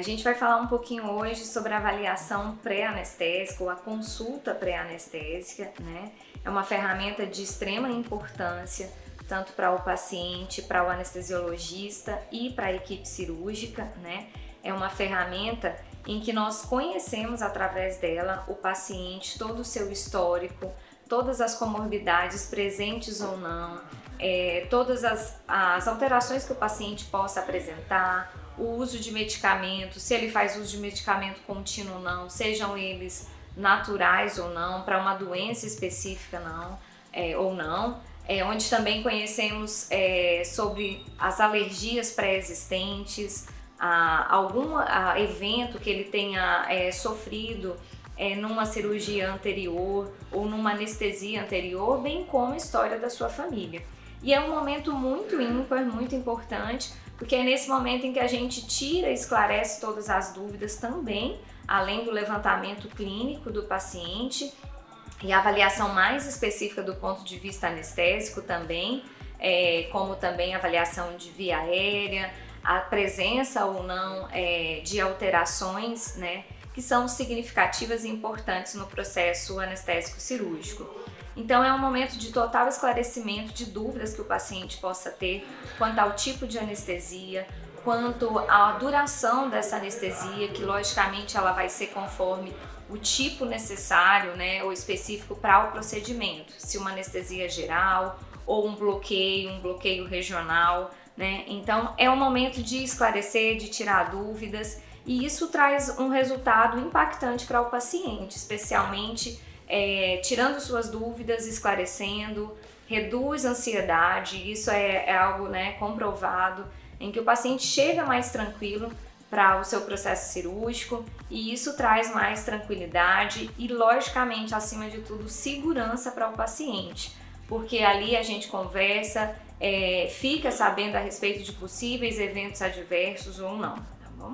A gente vai falar um pouquinho hoje sobre a avaliação pré-anestésica ou a consulta pré-anestésica, né? É uma ferramenta de extrema importância tanto para o paciente, para o anestesiologista e para a equipe cirúrgica, né? É uma ferramenta em que nós conhecemos através dela o paciente, todo o seu histórico, todas as comorbidades presentes ou não, é, todas as, as alterações que o paciente possa apresentar, o uso de medicamentos, se ele faz uso de medicamento contínuo ou não, sejam eles naturais ou não, para uma doença específica não, é, ou não, é, onde também conhecemos é, sobre as alergias pré-existentes, algum a, evento que ele tenha é, sofrido é, numa cirurgia anterior ou numa anestesia anterior, bem como a história da sua família. E é um momento muito ímpar, muito importante, porque é nesse momento em que a gente tira e esclarece todas as dúvidas também, além do levantamento clínico do paciente e avaliação mais específica do ponto de vista anestésico também, é, como também avaliação de via aérea, a presença ou não é, de alterações, né, que são significativas e importantes no processo anestésico cirúrgico. Então é um momento de total esclarecimento de dúvidas que o paciente possa ter quanto ao tipo de anestesia, quanto à duração dessa anestesia, que logicamente ela vai ser conforme o tipo necessário, né, ou específico para o procedimento. Se uma anestesia geral ou um bloqueio, um bloqueio regional, né? Então é um momento de esclarecer, de tirar dúvidas e isso traz um resultado impactante para o paciente, especialmente é, tirando suas dúvidas, esclarecendo, reduz a ansiedade, isso é, é algo né, comprovado, em que o paciente chega mais tranquilo para o seu processo cirúrgico e isso traz mais tranquilidade e, logicamente, acima de tudo, segurança para o paciente, porque ali a gente conversa, é, fica sabendo a respeito de possíveis eventos adversos ou não, tá bom?